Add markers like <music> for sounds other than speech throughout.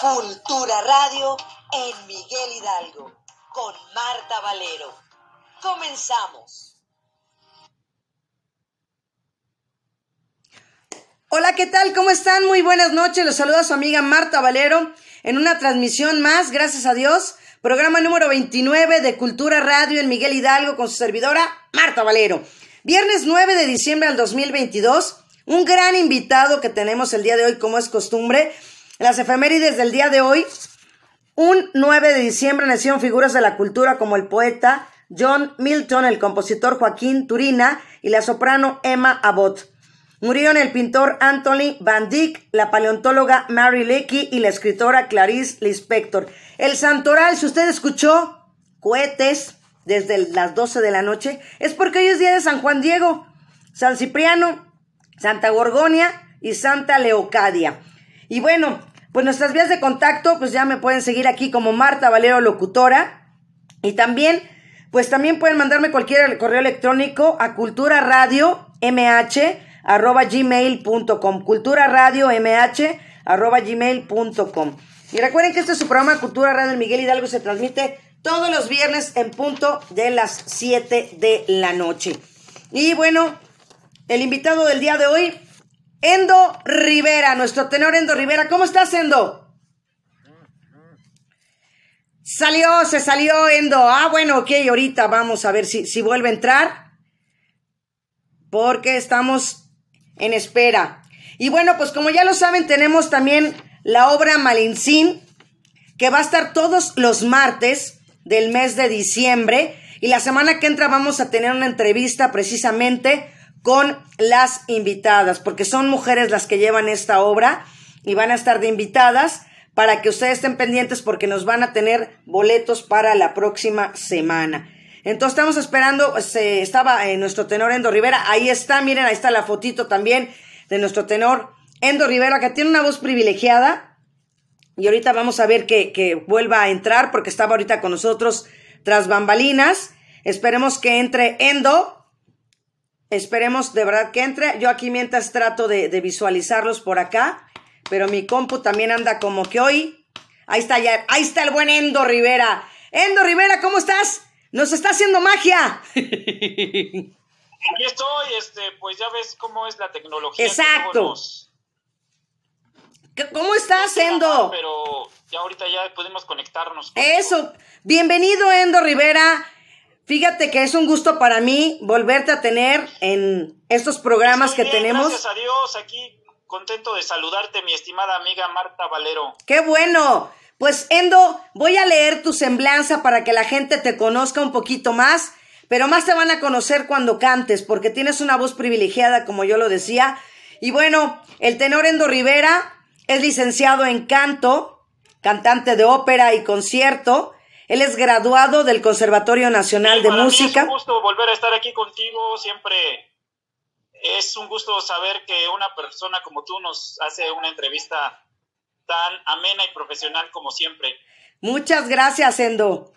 Cultura Radio en Miguel Hidalgo con Marta Valero. Comenzamos. Hola, ¿qué tal? ¿Cómo están? Muy buenas noches. Los saluda su amiga Marta Valero en una transmisión más, gracias a Dios. Programa número 29 de Cultura Radio en Miguel Hidalgo con su servidora Marta Valero. Viernes 9 de diciembre del 2022. Un gran invitado que tenemos el día de hoy, como es costumbre. Las efemérides del día de hoy. Un 9 de diciembre nacieron figuras de la cultura como el poeta John Milton, el compositor Joaquín Turina y la soprano Emma Abbott. Murieron el pintor Anthony Van Dyck, la paleontóloga Mary Leakey y la escritora Clarice Lispector. El santoral, si usted escuchó cohetes desde las 12 de la noche, es porque hoy es día de San Juan Diego, San Cipriano, Santa Gorgonia y Santa Leocadia. Y bueno, pues nuestras vías de contacto, pues ya me pueden seguir aquí como Marta Valero Locutora. Y también, pues también pueden mandarme cualquier correo electrónico a cultura radio mh arroba gmail.com. Cultura radio mh arroba gmail.com. Y recuerden que este es su programa Cultura Radio Miguel Hidalgo se transmite todos los viernes en punto de las 7 de la noche. Y bueno, el invitado del día de hoy Endo Rivera, nuestro tenor Endo Rivera. ¿Cómo estás, Endo? Salió, se salió Endo. Ah, bueno, ok, ahorita vamos a ver si, si vuelve a entrar. Porque estamos en espera. Y bueno, pues como ya lo saben, tenemos también la obra Malincín, que va a estar todos los martes del mes de diciembre. Y la semana que entra vamos a tener una entrevista precisamente con las invitadas, porque son mujeres las que llevan esta obra y van a estar de invitadas para que ustedes estén pendientes porque nos van a tener boletos para la próxima semana. Entonces estamos esperando, se estaba en nuestro tenor Endo Rivera, ahí está, miren, ahí está la fotito también de nuestro tenor Endo Rivera, que tiene una voz privilegiada. Y ahorita vamos a ver que, que vuelva a entrar porque estaba ahorita con nosotros tras bambalinas. Esperemos que entre Endo Esperemos de verdad que entre. Yo aquí mientras trato de, visualizarlos por acá. Pero mi compu también anda como que hoy. Ahí está ya. Ahí está el buen Endo Rivera. Endo Rivera, ¿cómo estás? Nos está haciendo magia. Aquí estoy, este, pues ya ves cómo es la tecnología. Exacto. ¿Cómo estás, Endo? Pero ya ahorita ya podemos conectarnos. Eso. Bienvenido, Endo Rivera. Fíjate que es un gusto para mí volverte a tener en estos programas que tenemos. Gracias a Dios, aquí contento de saludarte, mi estimada amiga Marta Valero. ¡Qué bueno! Pues Endo, voy a leer tu semblanza para que la gente te conozca un poquito más, pero más te van a conocer cuando cantes, porque tienes una voz privilegiada, como yo lo decía. Y bueno, el tenor Endo Rivera es licenciado en canto, cantante de ópera y concierto, él es graduado del Conservatorio Nacional de Música. es un gusto volver a estar aquí contigo. Siempre es un gusto saber que una persona como tú nos hace una entrevista tan amena y profesional como siempre. Muchas gracias, Endo.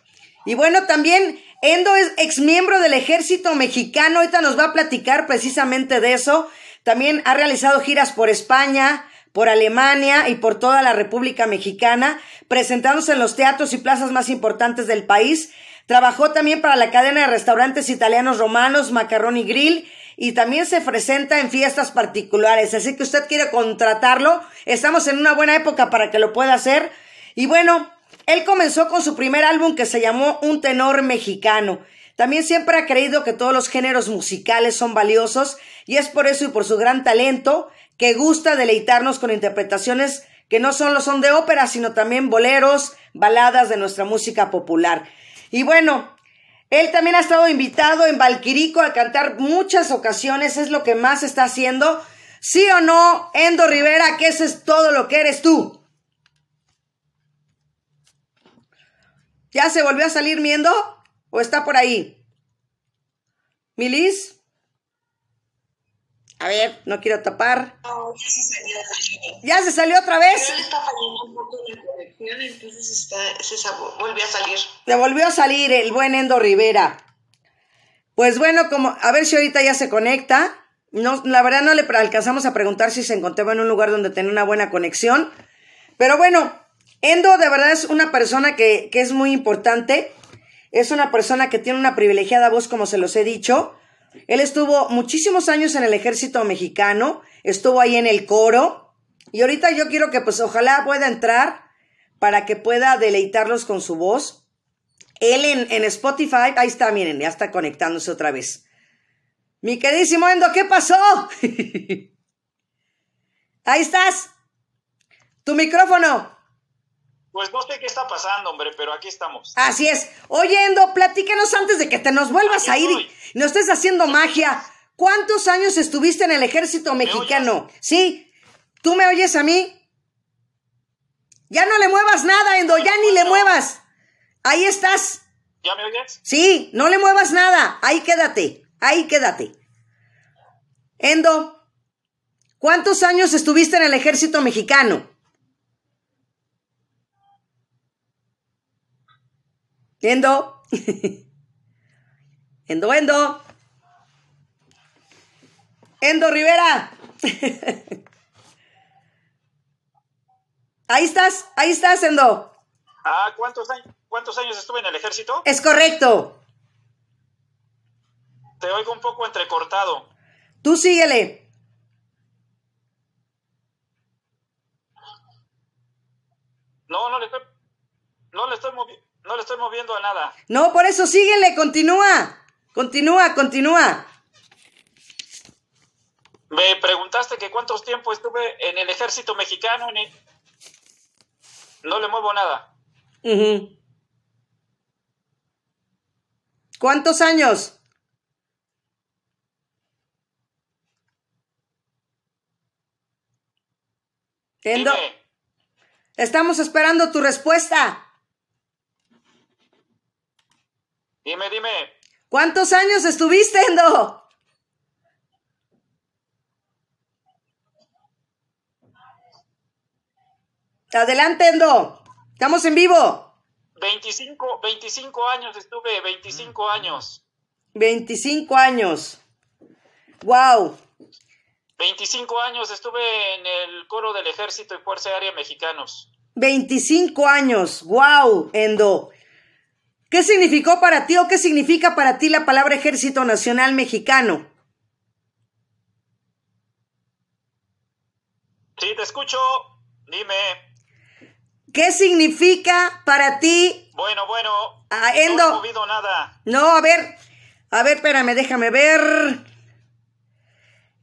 Y bueno, también Endo es ex miembro del ejército mexicano. Ahorita nos va a platicar precisamente de eso. También ha realizado giras por España, por Alemania y por toda la República Mexicana, presentándose en los teatros y plazas más importantes del país. Trabajó también para la cadena de restaurantes italianos romanos Macaroni Grill y también se presenta en fiestas particulares. Así que usted quiere contratarlo, estamos en una buena época para que lo pueda hacer. Y bueno, él comenzó con su primer álbum que se llamó Un tenor mexicano. También siempre ha creído que todos los géneros musicales son valiosos y es por eso y por su gran talento que gusta deleitarnos con interpretaciones que no solo son de ópera, sino también boleros, baladas de nuestra música popular. Y bueno, él también ha estado invitado en Valquirico a cantar muchas ocasiones, es lo que más está haciendo. ¿Sí o no, Endo Rivera, que eso es todo lo que eres tú? ¿Ya se volvió a salir miendo? ¿O está por ahí? ¿Milis? A ver, no quiero tapar. No, ya se salió. ¿Ya se salió otra vez? Pero está fallando un poco la conexión, entonces está, se volvió a salir. Se volvió a salir el buen Endo Rivera. Pues bueno, como a ver si ahorita ya se conecta. No, la verdad no le alcanzamos a preguntar si se encontraba en un lugar donde tenía una buena conexión. Pero bueno, Endo de verdad es una persona que, que es muy importante. Es una persona que tiene una privilegiada voz, como se los he dicho. Él estuvo muchísimos años en el ejército mexicano, estuvo ahí en el coro. Y ahorita yo quiero que pues ojalá pueda entrar para que pueda deleitarlos con su voz. Él en, en Spotify, ahí está, miren, ya está conectándose otra vez. Mi queridísimo Endo, ¿qué pasó? <laughs> ahí estás. Tu micrófono. Pues no sé qué está pasando, hombre, pero aquí estamos. Así es. Oye, Endo, platícanos antes de que te nos vuelvas Aquí a ir estoy. y nos estés haciendo magia. ¿Cuántos años estuviste en el ejército mexicano? Sí. ¿Tú me oyes a mí? Ya no le muevas nada, Endo, ya ni le muevas. Ahí estás. ¿Ya me oyes? Sí, no le muevas nada. Ahí quédate. Ahí quédate. Endo, ¿cuántos años estuviste en el ejército mexicano? Endo. Endo, Endo. Endo Rivera. Ahí estás, ahí estás, Endo. Ah, ¿cuántos años, ¿cuántos años estuve en el ejército? Es correcto. Te oigo un poco entrecortado. Tú síguele. No, no le estoy, no le estoy, movi- no le estoy moviendo a nada. No, por eso síguele, continúa. Continúa, continúa. Me preguntaste que cuántos tiempo estuve en el ejército mexicano. ni- No le muevo nada. ¿Cuántos años? Dime, estamos esperando tu respuesta. Dime, dime. ¿Cuántos años estuviste, Endo? Adelante, Endo. Estamos en vivo. 25, 25 años estuve, 25 años. 25 años. Wow. 25 años estuve en el coro del ejército y fuerza aérea mexicanos. 25 años. Wow, Endo. ¿Qué significó para ti o qué significa para ti la palabra Ejército Nacional Mexicano? Sí, te escucho. Dime. ¿Qué significa para ti? Bueno, bueno. Ah, No Endo. he movido nada. No, a ver. A ver, espérame, déjame ver.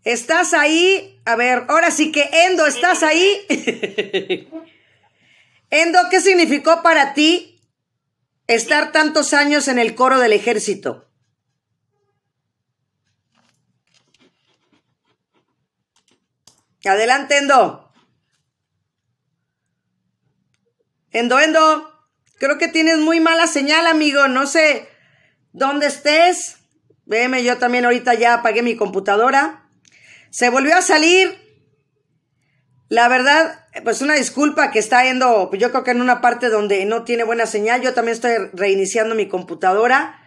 ¿Estás ahí? A ver, ahora sí que Endo, ¿estás ahí? <laughs> Endo, ¿qué significó para ti estar tantos años en el coro del ejército? Adelante, Endo. Endo, Endo. Creo que tienes muy mala señal, amigo. No sé dónde estés. Veme, yo también ahorita ya apagué mi computadora. Se volvió a salir. La verdad, pues una disculpa que está yendo, yo creo que en una parte donde no tiene buena señal. Yo también estoy reiniciando mi computadora.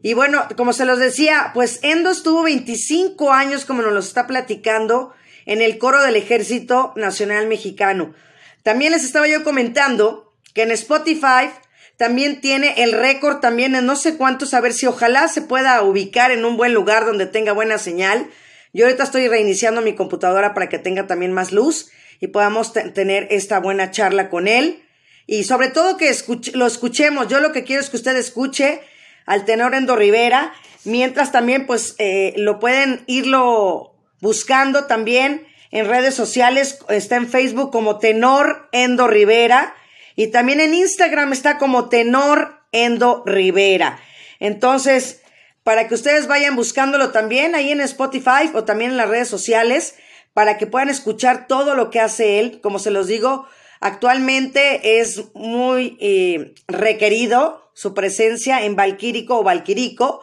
Y bueno, como se los decía, pues Endo estuvo 25 años, como nos lo está platicando, en el coro del Ejército Nacional Mexicano. También les estaba yo comentando que en Spotify también tiene el récord también en no sé cuántos, a ver si ojalá se pueda ubicar en un buen lugar donde tenga buena señal. Yo ahorita estoy reiniciando mi computadora para que tenga también más luz y podamos te- tener esta buena charla con él. Y sobre todo que lo escuchemos. Yo lo que quiero es que usted escuche al tenor Endo Rivera, mientras también pues eh, lo pueden irlo buscando también en redes sociales, está en Facebook como Tenor Endo Rivera y también en Instagram está como Tenor Endo Rivera. Entonces, para que ustedes vayan buscándolo también ahí en Spotify o también en las redes sociales, para que puedan escuchar todo lo que hace él. Como se los digo, actualmente es muy eh, requerido su presencia en Valquírico o Valquirico.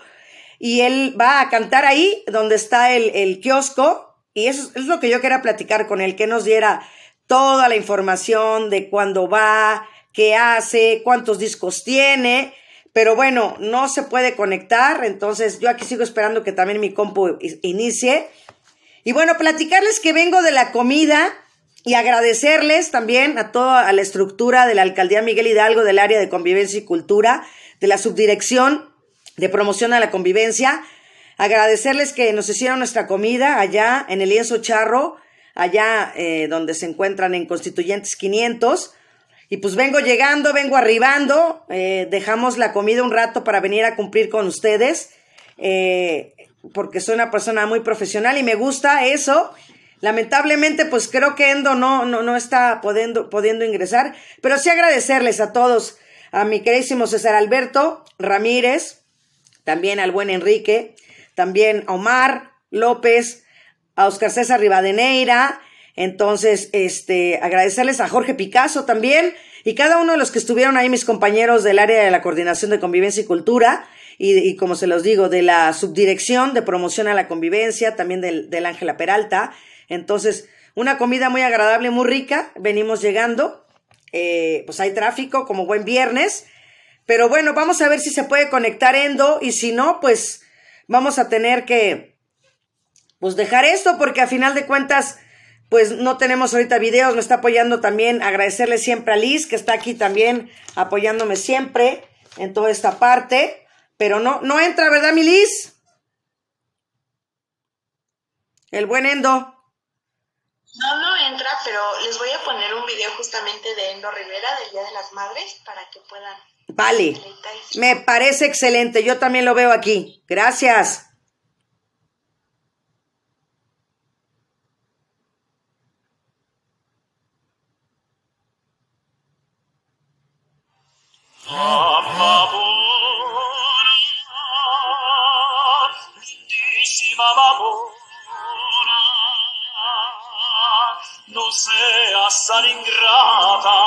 Y él va a cantar ahí donde está el, el kiosco. Y eso es lo que yo quería platicar con él, que nos diera toda la información de cuándo va, qué hace, cuántos discos tiene. Pero bueno, no se puede conectar, entonces yo aquí sigo esperando que también mi compu inicie. Y bueno, platicarles que vengo de la comida y agradecerles también a toda la estructura de la Alcaldía Miguel Hidalgo del área de convivencia y cultura, de la subdirección de promoción a la convivencia. Agradecerles que nos hicieron nuestra comida allá en el lienzo charro, allá eh, donde se encuentran en Constituyentes 500. Y pues vengo llegando, vengo arribando, eh, dejamos la comida un rato para venir a cumplir con ustedes, eh, porque soy una persona muy profesional y me gusta eso. Lamentablemente, pues creo que Endo no, no, no está pudiendo, pudiendo ingresar, pero sí agradecerles a todos, a mi queridísimo César Alberto Ramírez, también al buen Enrique, también a Omar López, a Oscar César Rivadeneira, entonces, este, agradecerles a Jorge Picasso también y cada uno de los que estuvieron ahí, mis compañeros del área de la coordinación de convivencia y cultura y, y como se los digo, de la subdirección de promoción a la convivencia, también del, del Ángela Peralta. Entonces, una comida muy agradable, muy rica. Venimos llegando. Eh, pues hay tráfico como buen viernes. Pero bueno, vamos a ver si se puede conectar Endo y si no, pues vamos a tener que pues dejar esto porque a final de cuentas pues no tenemos ahorita videos, me está apoyando también, agradecerle siempre a Liz, que está aquí también apoyándome siempre en toda esta parte, pero no, no entra, ¿verdad, mi Liz? El buen Endo. No, no entra, pero les voy a poner un video justamente de Endo Rivera del Día de las Madres para que puedan. Vale, me parece excelente, yo también lo veo aquí. Gracias. No seas tan ingrata,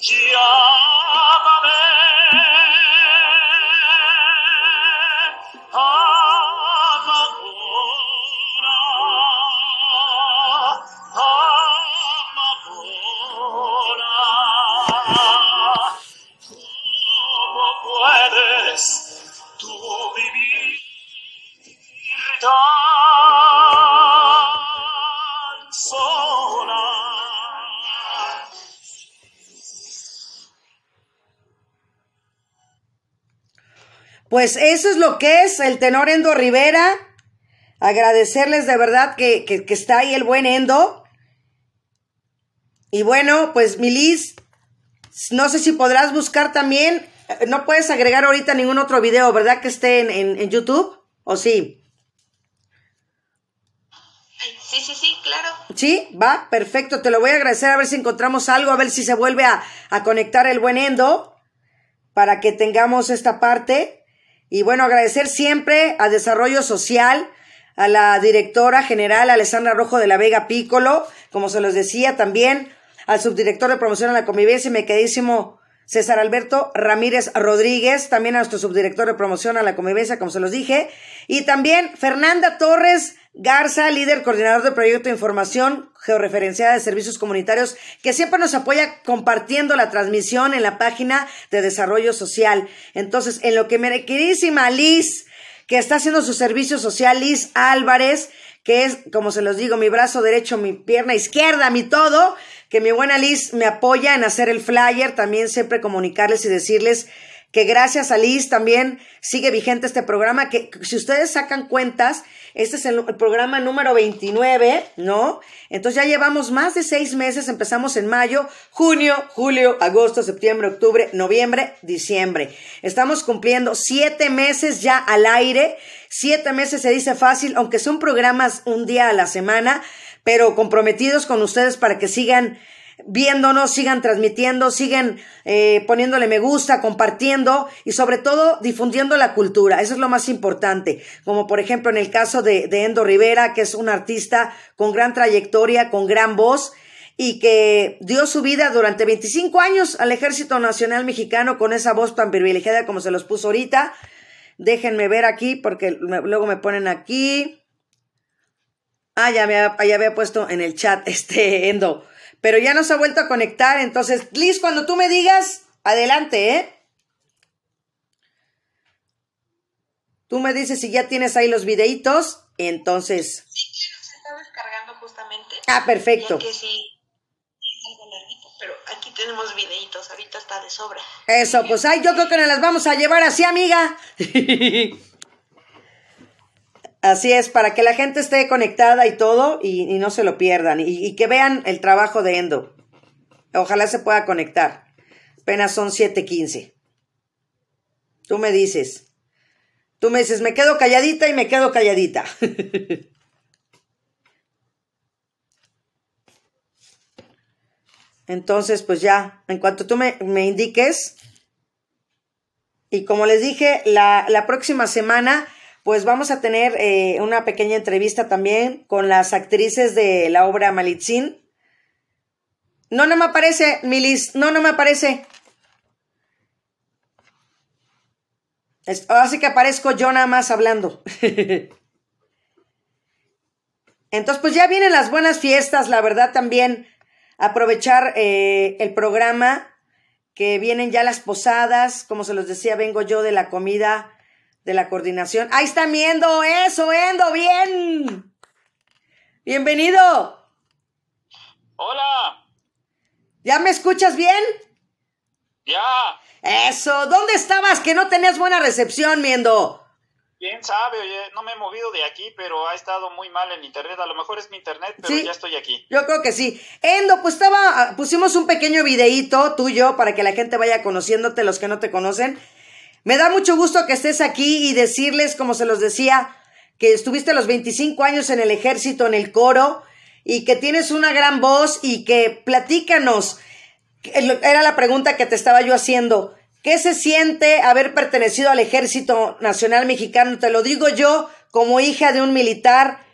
llámame. Pues eso es lo que es el tenor Endo Rivera. Agradecerles de verdad que, que, que está ahí el buen Endo. Y bueno, pues Milis, no sé si podrás buscar también. eh, No puedes agregar ahorita ningún otro video, ¿verdad? Que esté en, en, en YouTube. ¿O sí? Sí, sí, sí, claro. Sí, va, perfecto. Te lo voy a agradecer a ver si encontramos algo, a ver si se vuelve a, a conectar el buen Endo para que tengamos esta parte. Y bueno, agradecer siempre a Desarrollo Social, a la directora general Alessandra Rojo de la Vega Pícolo, como se los decía también, al subdirector de promoción a la convivencia y mi queridísimo César Alberto Ramírez Rodríguez, también a nuestro subdirector de promoción a la convivencia, como se los dije, y también Fernanda Torres Garza, líder coordinador del proyecto de información georreferenciada de servicios comunitarios, que siempre nos apoya compartiendo la transmisión en la página de desarrollo social. Entonces, en lo que mi queridísima Liz, que está haciendo su servicio social, Liz Álvarez, que es, como se los digo, mi brazo derecho, mi pierna izquierda, mi todo, que mi buena Liz me apoya en hacer el flyer, también siempre comunicarles y decirles que gracias a Liz también sigue vigente este programa, que si ustedes sacan cuentas, este es el, el, programa número 29, ¿no? Entonces ya llevamos más de seis meses, empezamos en mayo, junio, julio, agosto, septiembre, octubre, noviembre, diciembre. Estamos cumpliendo siete meses ya al aire, siete meses se dice fácil, aunque son programas un día a la semana, pero comprometidos con ustedes para que sigan viéndonos, sigan transmitiendo, sigan eh, poniéndole me gusta, compartiendo y sobre todo difundiendo la cultura. Eso es lo más importante. Como por ejemplo en el caso de, de Endo Rivera, que es un artista con gran trayectoria, con gran voz y que dio su vida durante 25 años al Ejército Nacional Mexicano con esa voz tan privilegiada como se los puso ahorita. Déjenme ver aquí porque luego me ponen aquí. Ah, ya, me, ya había puesto en el chat <laughs> este Endo pero ya nos ha vuelto a conectar. Entonces, Liz, cuando tú me digas, adelante, ¿eh? Tú me dices si ya tienes ahí los videitos, entonces. Sí, claro, se está descargando justamente. Ah, perfecto. Que sí, es algo larguito, pero aquí tenemos videitos, ahorita está de sobra. Eso, pues ay, yo creo que nos las vamos a llevar así, amiga. <laughs> Así es, para que la gente esté conectada y todo y, no se lo pierdan y, y que vean el trabajo de Endo. Ojalá se pueda conectar. Apenas son 7:15. Tú me dices. Tú me dices, me quedo calladita y me quedo calladita. <laughs> Entonces, pues ya, en cuanto tú me, me indiques, y como les dije, la, la próxima semana, pues vamos a tener eh, una pequeña entrevista también con las actrices de la obra Malitzin. No, no me aparece, Milis, no, no me aparece. Es- Ahora sí que aparezco yo nada más hablando. <laughs> Entonces, pues ya vienen las buenas fiestas, la verdad también aprovechar eh, el programa, que vienen ya las posadas, como se los decía, vengo yo de la comida, de la coordinación. Ahí está mi Endo, eso, Endo, bien. Bienvenido. Hola, ¿Ya me escuchas bien? ya, Eso, ¿dónde estabas que no tenías buena recepción, Miendo? quién sabe, oye, no me he movido de aquí, pero ha estado muy mal el internet. A lo mejor es mi internet, pero Sí. ya estoy aquí. Yo creo que sí. Endo, pues estaba, pusimos un pequeño videíto tuyo para que la gente vaya conociéndote, los que no te conocen. Me da mucho gusto que estés aquí y decirles, como se los decía, que estuviste los 25 años en el ejército, en el coro, y que tienes una gran voz y que platícanos. Era la pregunta que te estaba yo haciendo. ¿Qué se siente haber pertenecido al Ejército Nacional Mexicano? Te lo digo yo como hija de un militar.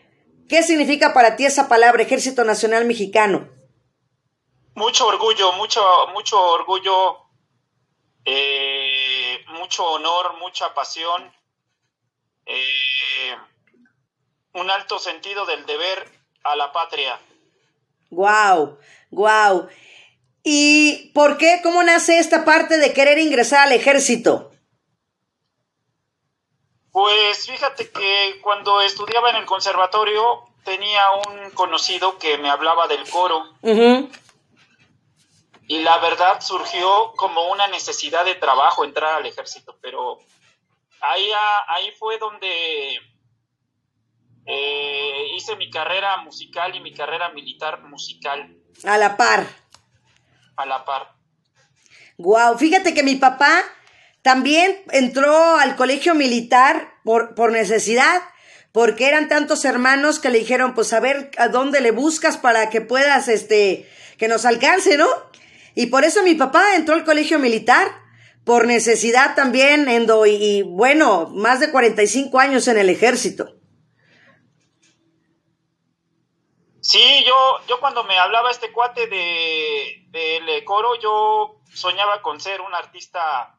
¿Qué significa para ti esa palabra, Ejército Nacional Mexicano? Mucho orgullo, mucho, mucho orgullo, eh, mucho honor, mucha pasión, eh, un alto sentido del deber a la patria. Guau, guau. ¿Y por qué? ¿Cómo nace esta parte de querer ingresar al ejército? Pues fíjate que cuando estudiaba en el conservatorio tenía un conocido que me hablaba del coro. Y la verdad surgió como una necesidad de trabajo entrar al ejército, pero ahí, a- ahí fue donde eh, hice mi carrera musical y mi carrera militar musical A la par. a la par. Guau, fíjate que mi papá también entró al colegio militar por, por necesidad, porque eran tantos hermanos que le dijeron, pues a ver a dónde le buscas para que puedas, este, que nos alcance, ¿no? Y por eso mi papá entró al colegio militar, por necesidad también, Endo, y, bueno, más de 45 años en el ejército. Sí, yo, yo cuando me hablaba este cuate de del coro, yo soñaba con ser un artista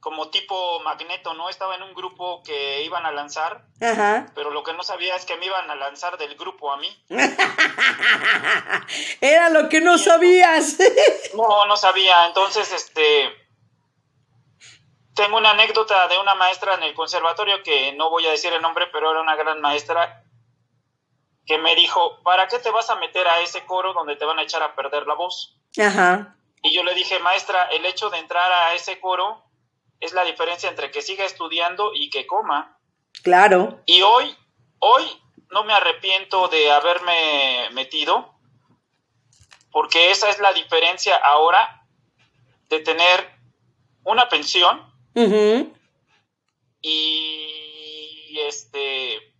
como tipo Magneto, ¿no? Estaba en un grupo que iban a lanzar, Ajá. pero lo que no sabía es que me iban a lanzar del grupo a mí. <laughs> Era lo que no sabías. <laughs> No, no sabía. Entonces, este, tengo una anécdota de una maestra en el conservatorio que no voy a decir el nombre, pero era una gran maestra que me dijo, ¿para qué te vas a meter a ese coro donde te van a echar a perder la voz? Ajá. Y yo le dije, maestra, el hecho de entrar a ese coro es la diferencia entre que siga estudiando y que coma. Claro. Y hoy, hoy no me arrepiento de haberme metido, porque esa es la diferencia ahora de tener una pensión y este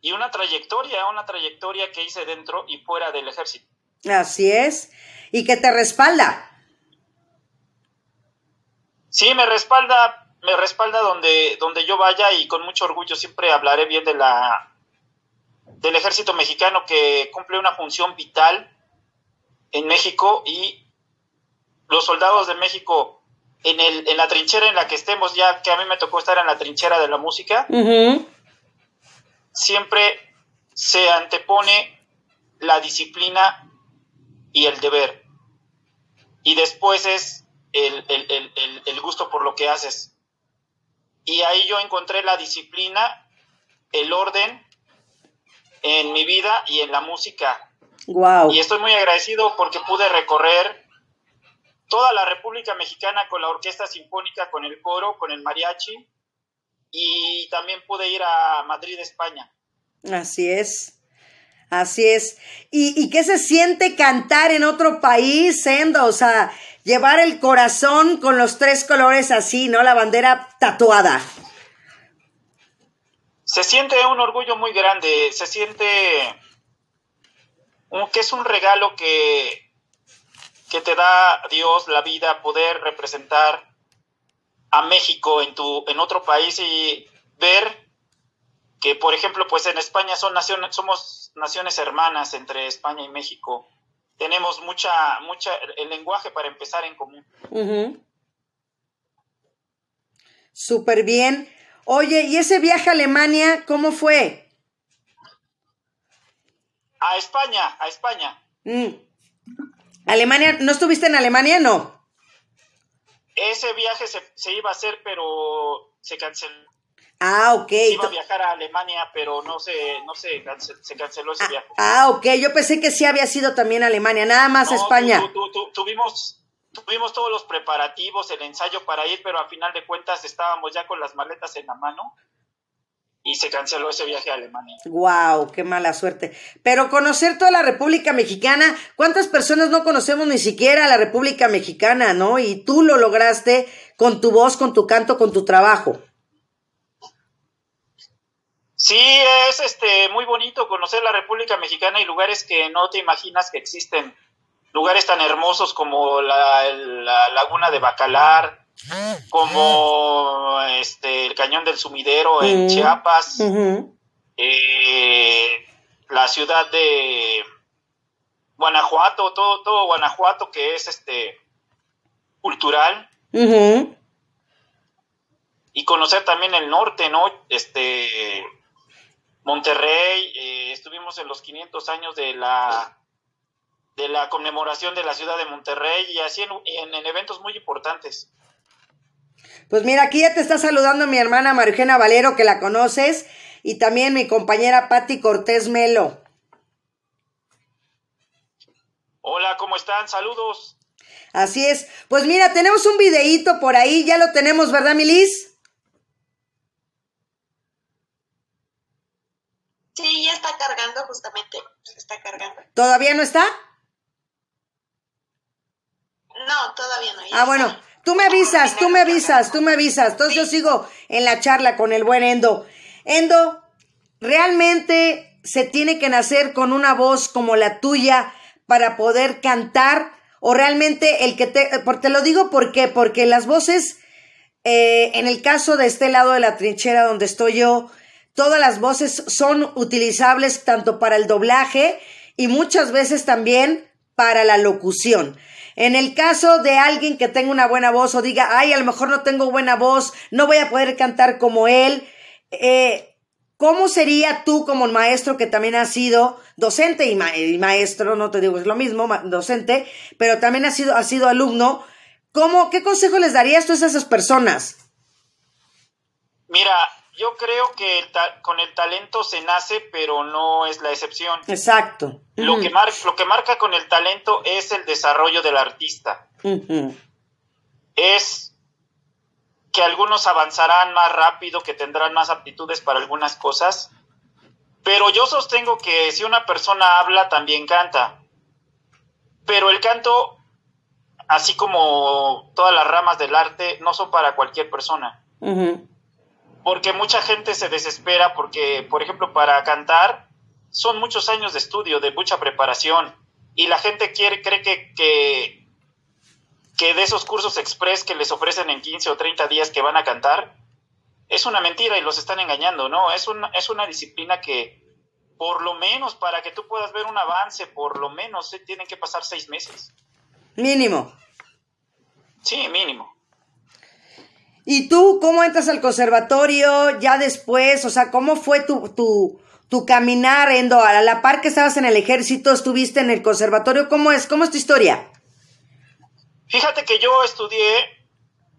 y una trayectoria, una trayectoria que hice dentro y fuera del ejército. Así es. Y que te respalda. Sí, me respalda, me respalda donde, donde yo vaya y con mucho orgullo siempre hablaré bien de la del ejército mexicano que cumple una función vital en México y los soldados de México en, el, en la trinchera en la que estemos, ya que a mí me tocó estar en la trinchera de la música, siempre se antepone la disciplina y el deber. Y después es el, el- el- el- gusto por lo que haces. Y ahí yo encontré la disciplina, el orden, en mi vida y en la música. Wow. Y estoy muy agradecido porque pude recorrer toda la República Mexicana con la Orquesta Sinfónica, con el coro, con el mariachi y también pude ir a Madrid, España. Así es. Así es. ¿Y, ¿Y qué se siente cantar en otro país, Sendo? O sea, llevar el corazón con los tres colores así, ¿no? La bandera tatuada. Se siente un orgullo muy grande, se siente un- que es un regalo que, que te da Dios la vida, poder representar a México en, tu, en otro país y ver que, por ejemplo, pues en España son naciones, somos naciones hermanas entre España y México. Tenemos mucha, mucha, el lenguaje para empezar en común. Ujú. Súper bien. Oye, ¿y ese viaje a Alemania, cómo fue? A España, a España. Mm. Alemania, ¿no estuviste en Alemania? No. Ese viaje se, se iba a hacer, pero se canceló. Ah, ok. Iba a viajar a Alemania, pero no se, no se, se canceló ese viaje. Ah, ok. Yo pensé que sí había sido también Alemania, nada más No, España. tu- tu- tu- tuvimos, tuvimos todos los preparativos, el ensayo para ir, pero a final de cuentas estábamos ya con las maletas en la mano y se canceló ese viaje a Alemania. Wow, qué mala suerte. Pero conocer toda la República Mexicana, ¿cuántas personas no conocemos ni siquiera la República Mexicana, no? Y tú lo lograste con tu voz, con tu canto, con tu trabajo. Sí, es este muy bonito conocer la República Mexicana y lugares que no te imaginas que existen. Lugares tan hermosos como la, la laguna de Bacalar, como este el cañón del Sumidero en. Chiapas, eh, la ciudad de Guanajuato, todo, todo Guanajuato que es este cultural y conocer también el norte, ¿no? Este Monterrey, eh, estuvimos en los 500 años de la de la conmemoración de la ciudad de Monterrey y así en, en- en eventos muy importantes. Pues mira, aquí ya te está saludando mi hermana Marijena Valero, que la conoces, y también mi compañera Patti Cortés Melo. Hola, ¿cómo están? Saludos. Así es. Pues mira, tenemos un videíto por ahí, ya lo tenemos, ¿verdad, Milis? Sí, ya está cargando justamente. Se está cargando. ¿Todavía no está? No, todavía no. Ah, bueno, tú me avisas, tú me avisas, tú me avisas. Entonces yo sigo en la charla con el buen Endo. Endo, ¿realmente se tiene que nacer con una voz como la tuya para poder cantar? ¿O realmente el que te... por- Te lo digo por qué, porque las voces, eh, en el caso de este lado de la trinchera donde estoy yo, todas las voces son utilizables tanto para el doblaje y muchas veces también para la locución. En el caso de alguien que tenga una buena voz o diga, ay, a lo mejor no tengo buena voz, no voy a poder cantar como él, eh, ¿cómo sería tú como maestro que también has sido docente y, y maestro, no te digo es lo mismo, docente, pero también has sido, has sido alumno? ¿Cómo, ¿Qué consejo les darías a esas personas? Mira, yo creo que el ta- con el talento se nace, pero no es la excepción. Exacto. Lo que, mar- lo que marca con el talento es el desarrollo del artista. Es que algunos avanzarán más rápido, que tendrán más aptitudes para algunas cosas, pero yo sostengo que si una persona habla, también canta. Pero el canto, así como todas las ramas del arte, no son para cualquier persona. Ujú. Porque mucha gente se desespera porque, por ejemplo, para cantar son muchos años de estudio, de mucha preparación, y la gente quiere, cree que, que, que de esos cursos express que les ofrecen en 15 o 30 días que van a cantar, es una mentira y los están engañando, ¿no? Es una, es una disciplina que, por lo menos, para que tú puedas ver un avance, por lo menos, se tienen que pasar seis meses. Mínimo. Sí, mínimo. ¿Y tú cómo entras al conservatorio ya después? O sea, ¿cómo fue tu, tu, tu caminar, Endo? A la par que estabas en el ejército, estuviste en el conservatorio. ¿Cómo es? ¿Cómo es tu historia? Fíjate que yo estudié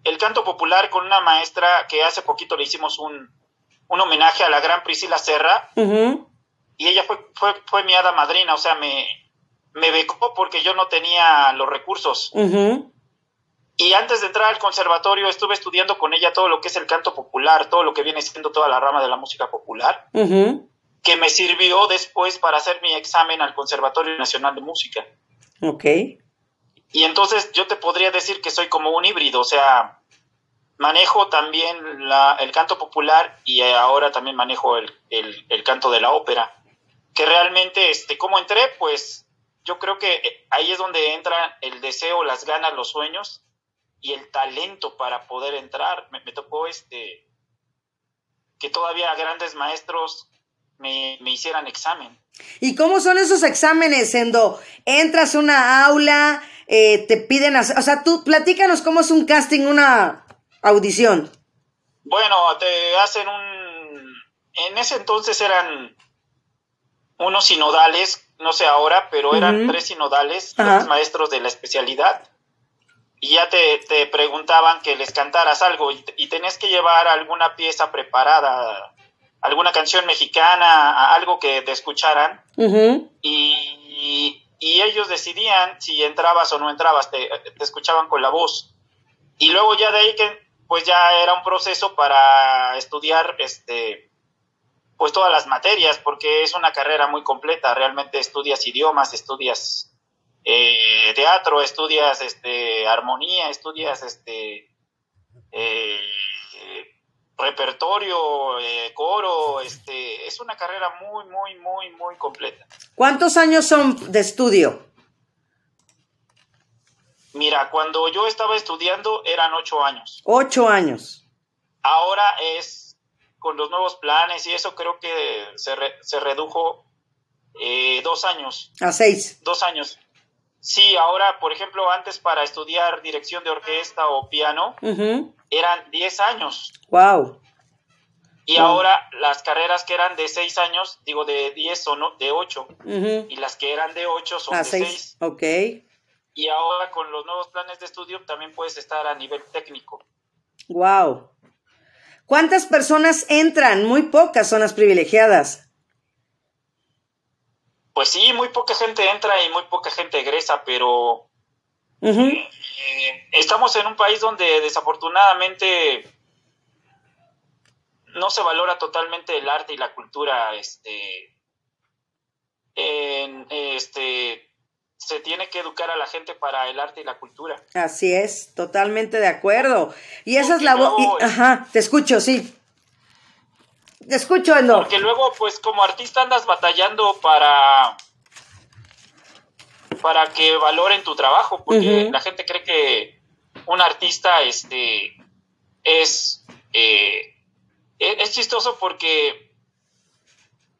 el canto popular con una maestra que hace poquito le hicimos un, un homenaje a la gran Priscila Serra. Ujú. y ella fue, fue, fue mi hada madrina, o sea, me, me becó porque yo no tenía los recursos. Ujú. Y antes de entrar al conservatorio estuve estudiando con ella todo lo que es el canto popular, todo lo que viene siendo toda la rama de la música popular, que me sirvió después para hacer mi examen al Conservatorio Nacional de Música. Ok. Y entonces yo te podría decir que soy como un híbrido, o sea, manejo también la- el canto popular y ahora también manejo el, el- el canto de la ópera. Que realmente, este, ¿cómo entré? Pues yo creo que eh, ahí es donde entra el deseo, las ganas, los sueños y el talento para poder entrar. Me, me tocó este que todavía grandes maestros me, me hicieran examen. ¿Y cómo son esos exámenes, Endo? Entras a una aula, eh, te piden hacer, o sea, tú platícanos cómo es un casting, una audición. Bueno, te hacen un... En ese entonces eran unos sinodales, no sé ahora, pero eran tres sinodales, los maestros de la especialidad. Y ya te, te preguntaban que les cantaras algo y, y tenías que llevar alguna pieza preparada, alguna canción mexicana, algo que te escucharan y, y ellos decidían si entrabas o no entrabas, te, te escuchaban con la voz. Y luego ya de ahí que pues ya era un proceso para estudiar este pues todas las materias, porque es una carrera muy completa, realmente estudias idiomas, estudias eh, teatro, estudias este armonía, estudias este eh, repertorio, eh, coro, este es una carrera muy muy muy muy completa. ¿Cuántos años son de estudio? Mira, cuando yo estaba estudiando eran ocho años. Ocho años. Ahora es con los nuevos planes y eso creo que se, re- se redujo eh, dos años. A seis. Dos años. Sí, ahora, por ejemplo, antes para estudiar dirección de orquesta o piano eran 10 años. Wow. Y Wow. ahora las carreras que eran de 6 años, digo de 10 son no- de 8. Ujú. Y las que eran de 8 son A de seis. 6. Ok. Y ahora con los nuevos planes de estudio también puedes estar a nivel técnico. Wow. ¿Cuántas personas entran? Muy pocas son las privilegiadas. Pues sí, muy poca gente entra y muy poca gente egresa, pero eh, estamos en un país donde desafortunadamente no se valora totalmente el arte y la cultura. Este, en- este, se tiene que educar a la gente para el arte y la cultura. Así es, totalmente de acuerdo. Y esa es la voz. Ajá, te escucho, sí. Te escucho, Endo. Porque luego, pues como artista andas batallando para para que valoren tu trabajo, porque la gente cree que un artista este es eh, es, es chistoso porque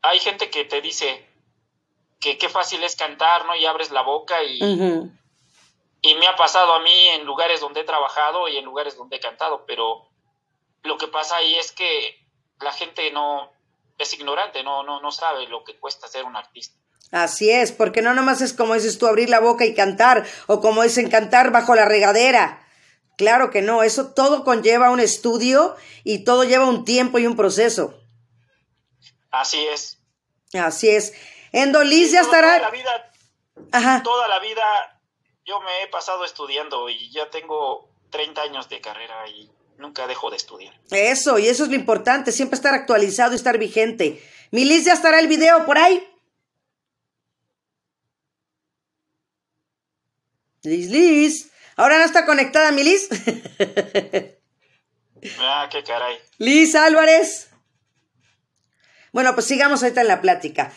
hay gente que te dice que qué fácil es cantar, ¿no? Y abres la boca y, y me ha pasado a mí en lugares donde he trabajado y en lugares donde he cantado, pero lo que pasa ahí es que la gente no es ignorante, no, no, no sabe lo que cuesta ser un artista. Así es, porque no nomás es como dices tú, abrir la boca y cantar, o como dicen cantar bajo la regadera. Claro que no, eso todo conlleva un estudio y todo lleva un tiempo y un proceso. Así es. Así es. Endoliz ya Toda- Toda la estará. vida, Ajá. toda la vida yo me he pasado estudiando y ya tengo 30 años de carrera y nunca dejo de estudiar. Eso, y eso es lo importante, siempre estar actualizado y estar vigente. Mi Liz, ya estará el video por ahí. Liz, Liz. Ahora no está conectada mi Liz. <laughs> Ah, qué caray. Liz Álvarez. Bueno, pues sigamos ahorita en la plática.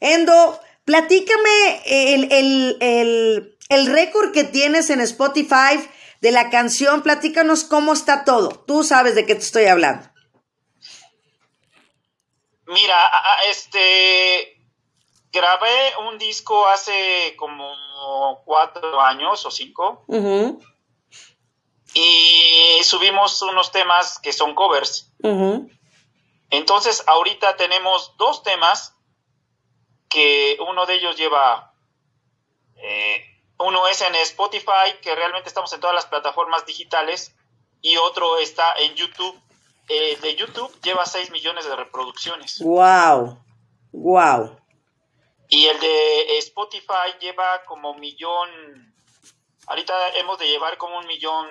Endo, platícame el, el, el, el récord que tienes en Spotify de la canción. Platícanos cómo está todo. Tú sabes de qué te estoy hablando. Mira, este grabé un disco hace como cuatro años o cinco y subimos unos temas que son covers. Entonces, ahorita tenemos dos temas que uno de ellos lleva, eh, uno es en Spotify, que realmente estamos en todas las plataformas digitales, y otro está en YouTube. El de YouTube lleva 6 millones de reproducciones. Wow. Wow. Y el de Spotify lleva como millón, ahorita hemos de llevar como un millón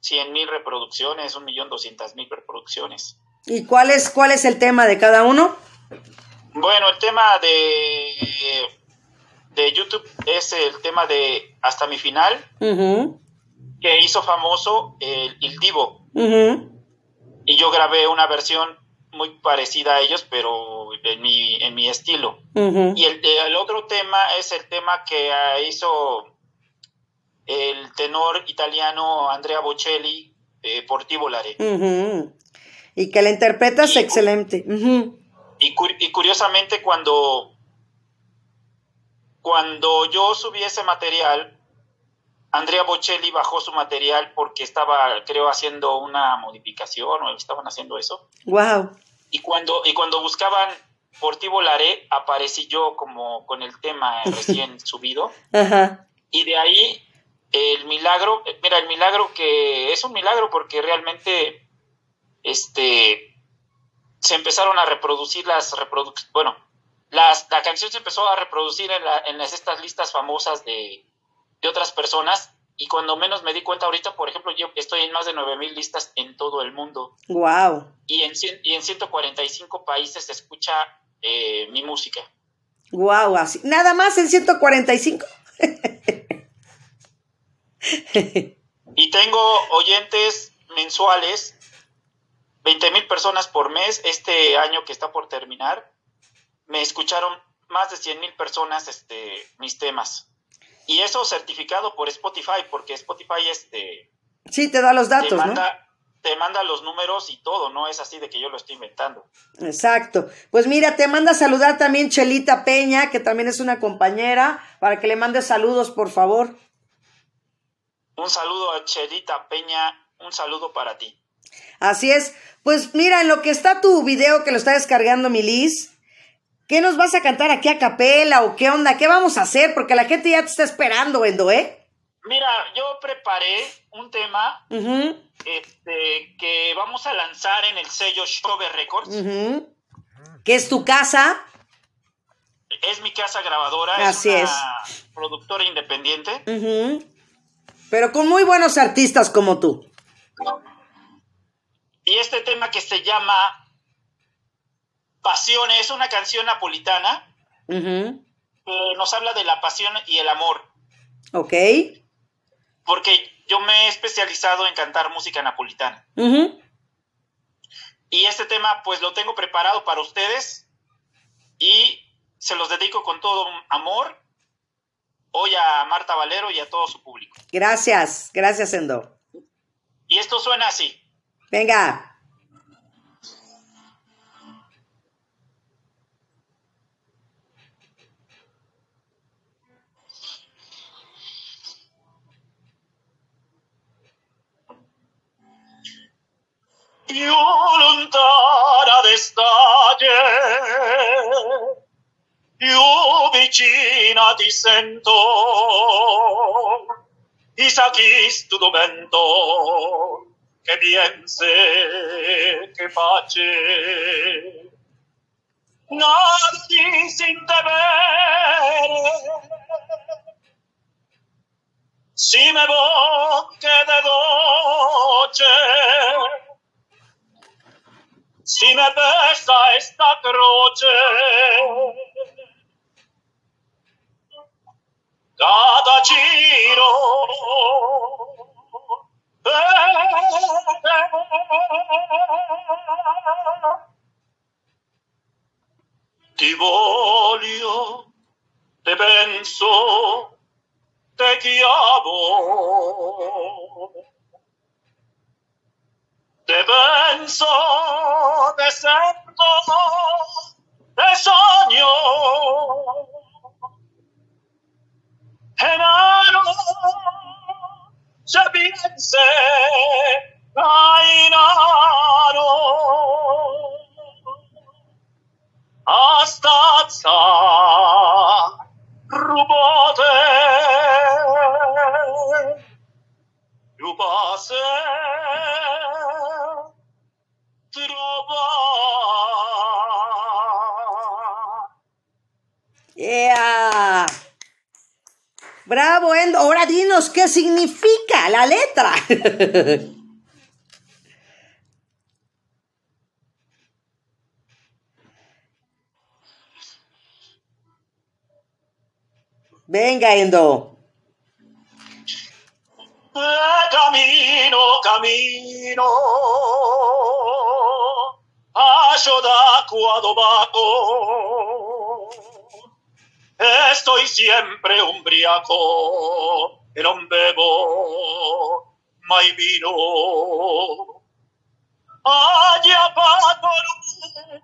cien mil reproducciones, un millón doscientas mil reproducciones. ¿Y cuál es, cuál es el tema de cada uno? Bueno, el tema de, de YouTube es el tema de Hasta mi final, que hizo famoso el, el Divo. Y yo grabé una versión muy parecida a ellos, pero en mi, en mi estilo. Y el, el otro tema es el tema que hizo el tenor italiano Andrea Bocelli eh, por Ti Volare. Ujú. Y que la interpretas Y- excelente. Y, cu- y curiosamente cuando, cuando yo subí ese material, Andrea Bocelli bajó su material porque estaba, creo, haciendo una modificación o estaban haciendo eso. Wow. Y cuando, y cuando buscaban por ti volaré, aparecí yo como con el tema <laughs> recién subido. Ajá. Y de ahí el milagro, mira, el milagro que es un milagro porque realmente este se empezaron a reproducir las reproduc bueno, las, la canción se empezó a reproducir en, la- en las, estas listas famosas de, de otras personas y cuando menos me di cuenta ahorita, por ejemplo, yo estoy en más de 9000 listas en todo el mundo Wow. y en, y en 145 países se escucha eh, mi música. Wow. Así. Nada más en 145. Y tengo oyentes mensuales, 20 mil personas por mes. Este año que está por terminar, me escucharon más de 100 mil personas este, mis temas. Y eso certificado por Spotify, porque Spotify este, Sí, te da los te, datos, ¿no? manda, te manda los números y todo, no es así de que yo lo estoy inventando. Exacto. Pues mira, te manda a saludar también Chelita Peña, que también es una compañera, para que le mandes saludos, por favor. Un saludo a Chelita Peña, un saludo para ti. Así es. Pues mira, en lo que está tu video que lo está descargando mi Liz, ¿qué nos vas a cantar aquí a capela o qué onda? ¿Qué vamos a hacer? Porque la gente ya te está esperando, Endo, ¿eh? Mira, yo preparé un tema este, que vamos a lanzar en el sello Shove Records. ujú. ¿Qué es tu casa? Es mi casa grabadora, Así es una productora independiente. Ujú. Pero con muy buenos artistas como tú. Y este tema que se llama Pasión es una canción napolitana que nos habla de la pasión y el amor. Ok. Porque yo me he especializado en cantar música napolitana. Y este tema pues lo tengo preparado para ustedes y se los dedico con todo amor hoy a Marta Valero y a todo su público. Gracias, gracias, Endo. Y esto suena así. Venga. Io lontana d'estate, io vicina ti sento, y saquis tu momento, che piense, che pace. Nada di sin temere, si me bocche de doce, si me besa esta croce, cada giro. Ti voglio, te penso, te chiamo. Te penso de ser como te soño. Enano se piense, ay, nano. Astazza rubote. Bravo, Endo. Ahora dinos qué significa la letra. <laughs> Venga, Endo. Camino, camino, hallo d'acqua dobaco, estoy siempre umbriaco. E non bevo mai vino. Allá pago e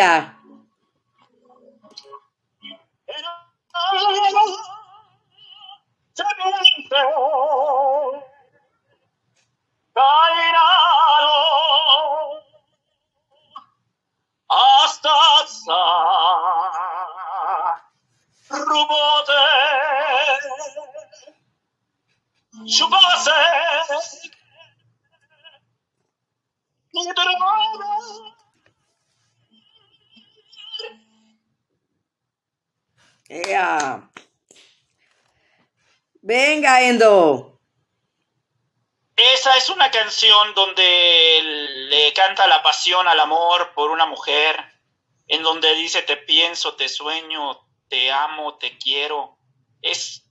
Venga. Se piense Ea. Venga, Endo. esa es una canción donde le canta la pasión al amor por una mujer, en donde dice te pienso, te sueño, te amo, te quiero. Es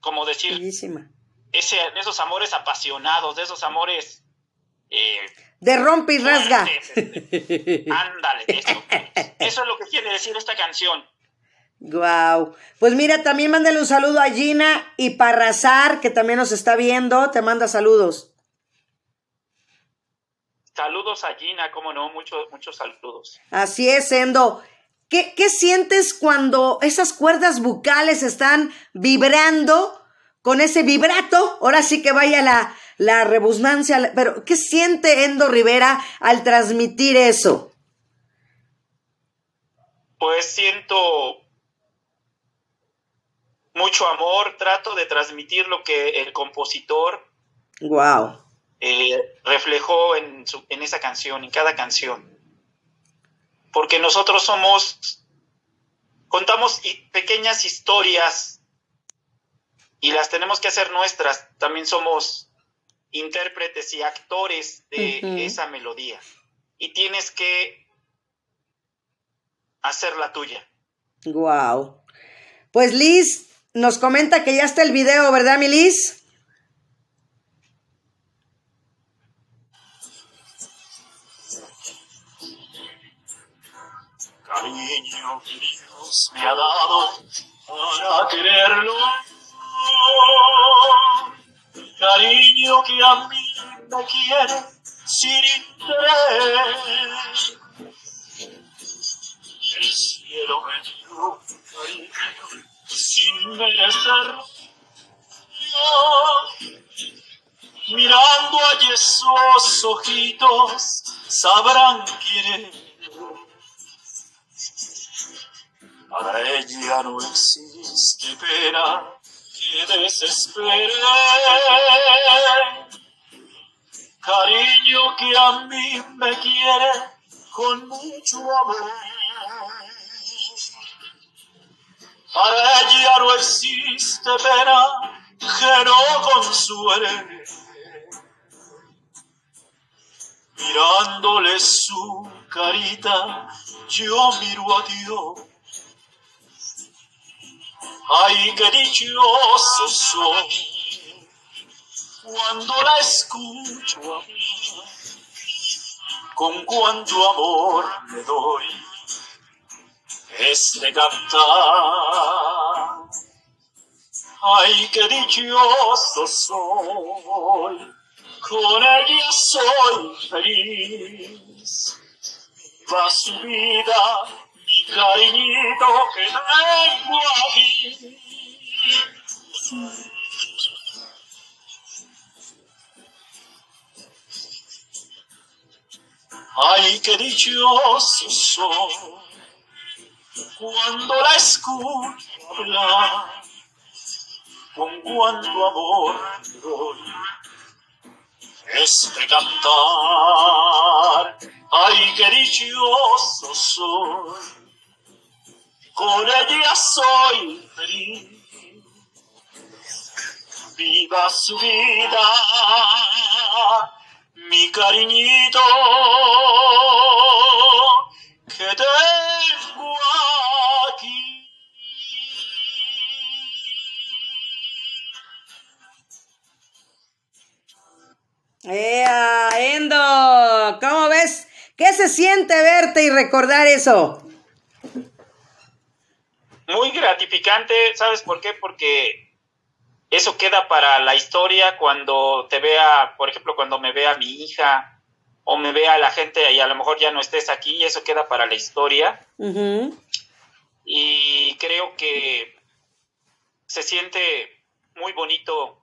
como decir Bellísima. ese, de esos amores apasionados, de esos amores eh, De rompe y rasga. Ándale, eso. Eso es lo que quiere decir esta canción. Guau. Pues mira, también mándale un saludo a Gina y Parrazar, que también nos está viendo. Te manda saludos. Saludos a Gina, cómo no, muchos, muchos saludos. Así es, Endo. ¿Qué, ¿Qué sientes cuando esas cuerdas bucales están vibrando con ese vibrato? Ahora sí que vaya la, la rebusnancia, pero ¿qué siente Endo Rivera al transmitir eso? Pues siento mucho amor, trato de transmitir lo que el compositor Wow. eh, reflejó en, su- en esa canción, en cada canción. Porque nosotros somos, contamos pequeñas historias y las tenemos que hacer nuestras. También somos intérpretes y actores de esa melodía. Y tienes que hacer la tuya. Wow. Pues Liz nos comenta que ya está el video, ¿verdad, mi Liz? Cariño que Dios me ha dado para quererlo. Cariño que a mí me quiere sin interés. El cielo me dio cariño sin. Mirando allí esos ojitos, sabrán quién es. Para ella no existe pena que desesperé. Cariño que a mí me quiere con mucho amor. Para ella no existe pena que no consuele. Mirándole su carita, yo miro a Dios. Ay, qué dichoso soy cuando la escucho. Con cuánto amor le doy este cantar. Ay, qué dichoso soy, con ella soy feliz. Va su vida, mi cariñito que tengo aquí. Ay, qué dichoso soy cuando la escucho hablar, con cuánto amor le doy este cantar. Ay, qué dichoso soy, con ella soy feliz. Viva su vida, mi cariñito, que tengo ¡Ea, Endo! ¿Cómo ves? ¿Qué se siente verte y recordar eso? Muy gratificante, ¿sabes por qué? Porque eso queda para la historia cuando te vea, por ejemplo, cuando me vea mi hija o me vea la gente y a lo mejor ya no estés aquí, eso queda para la historia. Ujú. Y creo que se siente muy bonito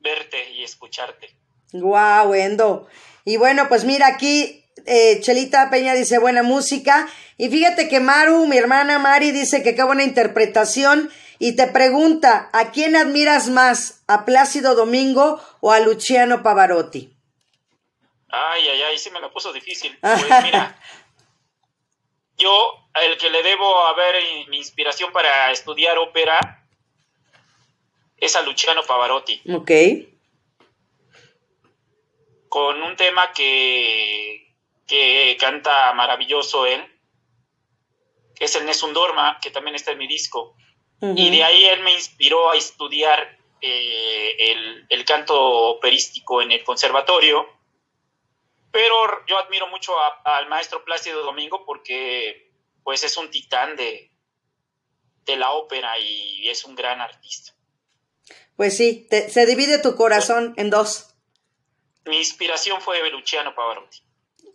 verte y escucharte. Guau, Endo. Y bueno, pues mira, aquí eh, Chelita Peña dice buena música. Y fíjate que Maru, mi hermana Mari, dice que qué buena interpretación. Y te pregunta, ¿a quién admiras más? ¿A Plácido Domingo o a Luciano Pavarotti? Ay, ay, ay, sí me lo puso difícil. <laughs> Pues mira, yo, el que le debo haber eh, mi inspiración para estudiar ópera es a Luciano Pavarotti, Ok. Con un tema que, que canta maravilloso él, que es el Nessun Dorma, que también está en mi disco. Y de ahí él me inspiró a estudiar eh, el, el canto operístico en el conservatorio. Pero yo admiro mucho a- al maestro Plácido Domingo porque pues es un titán de, de la ópera y es un gran artista. Pues sí, te- se divide tu corazón en dos. Mi inspiración fue Luciano Pavarotti.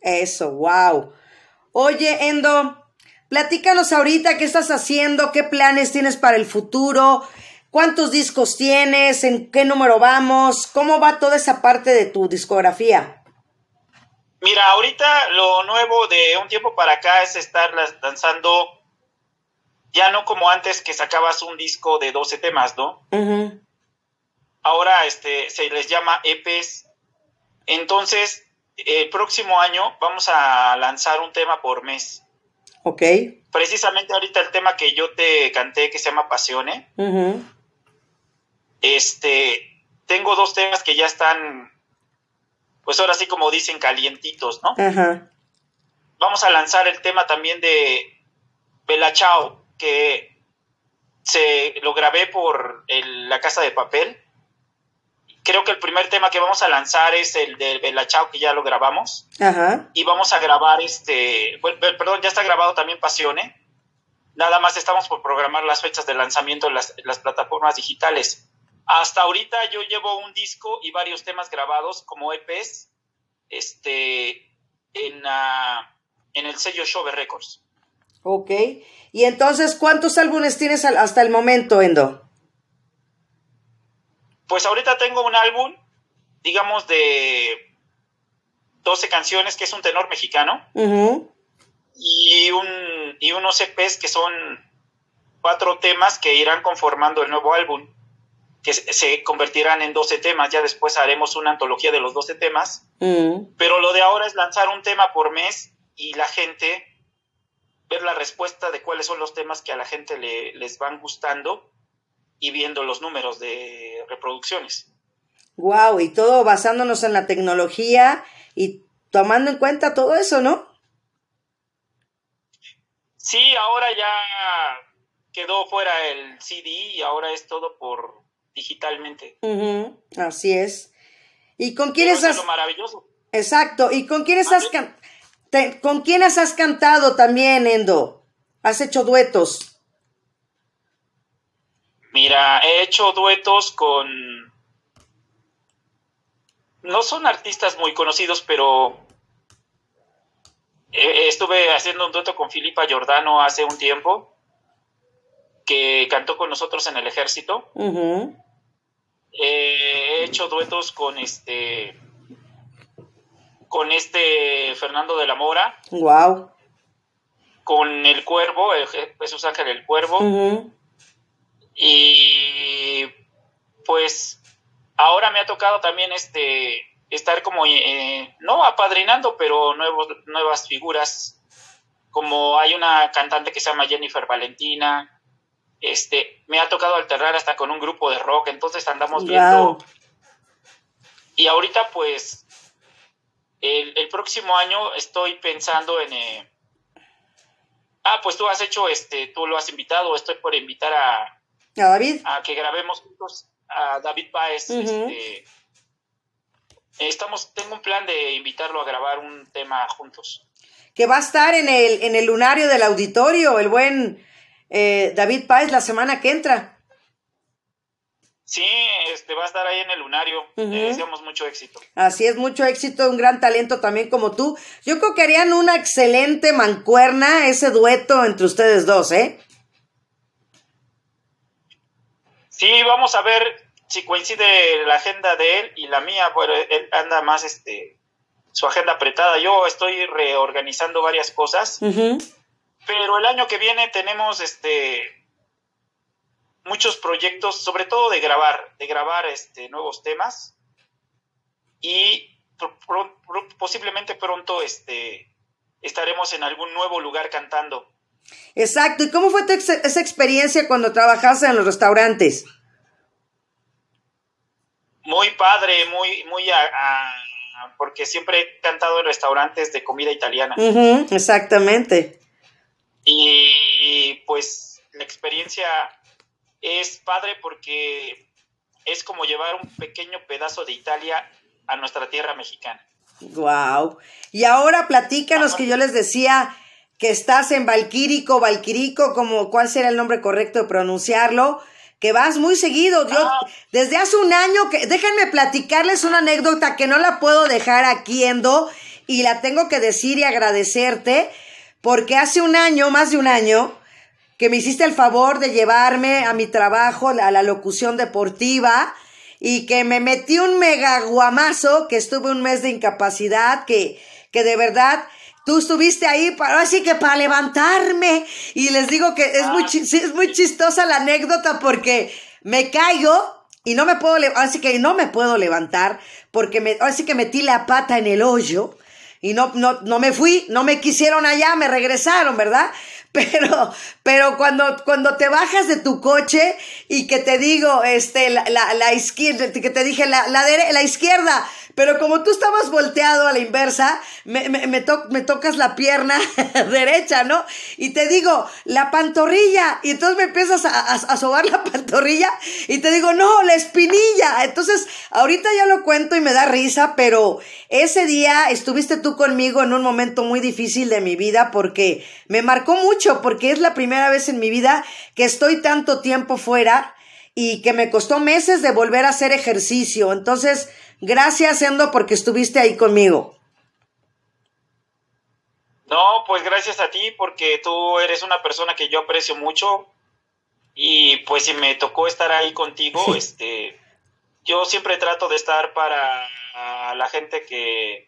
Eso, wow. Oye, Endo, platícanos ahorita qué estás haciendo, qué planes tienes para el futuro, cuántos discos tienes, en qué número vamos, cómo va toda esa parte de tu discografía. Mira, ahorita lo nuevo de un tiempo para acá es estar lanzando, ya no como antes que sacabas un disco de 12 temas, ¿no? Ahora este, se les llama EPs. Entonces, el próximo año vamos a lanzar un tema por mes. Ok. Precisamente ahorita el tema que yo te canté, que se llama Pasione, Ujú. este, tengo dos temas que ya están, pues ahora sí como dicen, calientitos, ¿no? Ajá. Vamos a lanzar el tema también de Bella Chao, que se lo grabé por el- la casa de papel. Creo que el primer tema que vamos a lanzar es el de Bella Chao, que ya lo grabamos. Ajá. Y vamos a grabar este, perdón, ya está grabado también Pasione. Nada más estamos por programar las fechas de lanzamiento en las, en las plataformas digitales. Hasta ahorita yo llevo un disco y varios temas grabados como EPs este, en, ah, en el sello Shove Records. Ok. Y entonces, ¿cuántos álbumes tienes hasta el momento, Endo? Pues ahorita tengo un álbum, digamos, de 12 canciones, que es un tenor mexicano, y, un, y unos EPs que son cuatro temas que irán conformando el nuevo álbum, que se convertirán en 12 temas. Ya después haremos una antología de los 12 temas. Mm. Pero lo de ahora es lanzar un tema por mes y la gente ver la respuesta de cuáles son los temas que a la gente le, les van gustando y viendo los números de reproducciones. Wow, y todo basándonos en la tecnología y tomando en cuenta todo eso, ¿no? Sí, ahora ya quedó fuera el CD y ahora es todo por digitalmente. Ujú, Así es. ¿Y con quiénes Eso es has... lo maravilloso. Exacto. ¿Y con quiénes has sí. can- te- con quiénes has cantado también, Endo? ¿Has hecho duetos? Mira, he hecho duetos con... No son artistas muy conocidos, pero estuve haciendo un dueto con Filipa Giordano hace un tiempo, que cantó con nosotros en el ejército. Eh, he hecho duetos con este con este Fernando de la Mora, Wow. con el Cuervo, el Jesús Ángel el Cuervo. Y pues ahora me ha tocado también este estar como eh, no apadrinando, pero nuevos, nuevas figuras, como hay una cantante que se llama Jennifer Valentina, este, me ha tocado alternar hasta con un grupo de rock, entonces andamos viendo. Y ahorita, pues, el, el próximo año estoy pensando en... eh, ah, pues tú has hecho, este, tú lo has invitado, estoy por invitar a, ¿A David? a que grabemos juntos a David Páez. Este, estamos, tengo un plan de invitarlo a grabar un tema juntos. Que va a estar en el, en el lunario del auditorio, el buen eh, David Páez, la semana que entra. Sí, este va a estar ahí en el lunario. Le deseamos mucho éxito. Así es, mucho éxito, un gran talento también como tú. Yo creo que harían una excelente mancuerna ese dueto entre ustedes dos, ¿eh? Sí, vamos a ver si coincide la agenda de él y la mía. Bueno, él anda más, este, su agenda apretada. Yo estoy reorganizando varias cosas, pero el año que viene tenemos, este, muchos proyectos, sobre todo de grabar, de grabar, este, nuevos temas y pro- pro- pro- posiblemente pronto, este, estaremos en algún nuevo lugar cantando. Exacto. ¿Y cómo fue tu ex- esa experiencia cuando trabajaste en los restaurantes? Muy padre, muy, muy, a- a- porque siempre he cantado en restaurantes de comida italiana. Exactamente. Y pues la experiencia es padre porque es como llevar un pequeño pedazo de Italia a nuestra tierra mexicana. Wow. Y ahora platícanos que yo les decía que estás en Valquírico, Valquirico, como cuál será el nombre correcto de pronunciarlo, que vas muy seguido. Yo Ah. desde hace un año que déjenme platicarles una anécdota que no la puedo dejar aquí Endo y la tengo que decir y agradecerte porque hace un año, más de un año, que me hiciste el favor de llevarme a mi trabajo, a la locución deportiva, y que me metí un mega guamazo, que estuve un mes de incapacidad, que, que de verdad tú estuviste ahí para, así que para levantarme, y les digo que es muy, sí, es muy chistosa la anécdota porque me caigo y no me puedo, así que no me puedo levantar, porque me, así que metí la pata en el hoyo, y no, no, no me fui, no me quisieron allá, me regresaron, ¿verdad? <laughs> Pero, pero cuando, cuando te bajas de tu coche y que te digo, este, la, la, la izquierda, que te dije la, la, la izquierda, pero como tú estabas volteado a la inversa, me, me, me, to- me tocas la pierna <laughs> derecha, ¿no? Y te digo, la pantorrilla, y entonces me empiezas a, a, a sobar la <laughs> pantorrilla, y te digo, no, la espinilla. Entonces, ahorita ya lo cuento y me da risa, pero ese día estuviste tú conmigo en un momento muy difícil de mi vida porque me marcó mucho, porque es la primera vez en mi vida que estoy tanto tiempo fuera y que me costó meses de volver a hacer ejercicio. Entonces, gracias, Endo, porque estuviste ahí conmigo. No, pues gracias a ti porque tú eres una persona que yo aprecio mucho y pues si me tocó estar ahí contigo, este, yo siempre trato de estar para la gente que,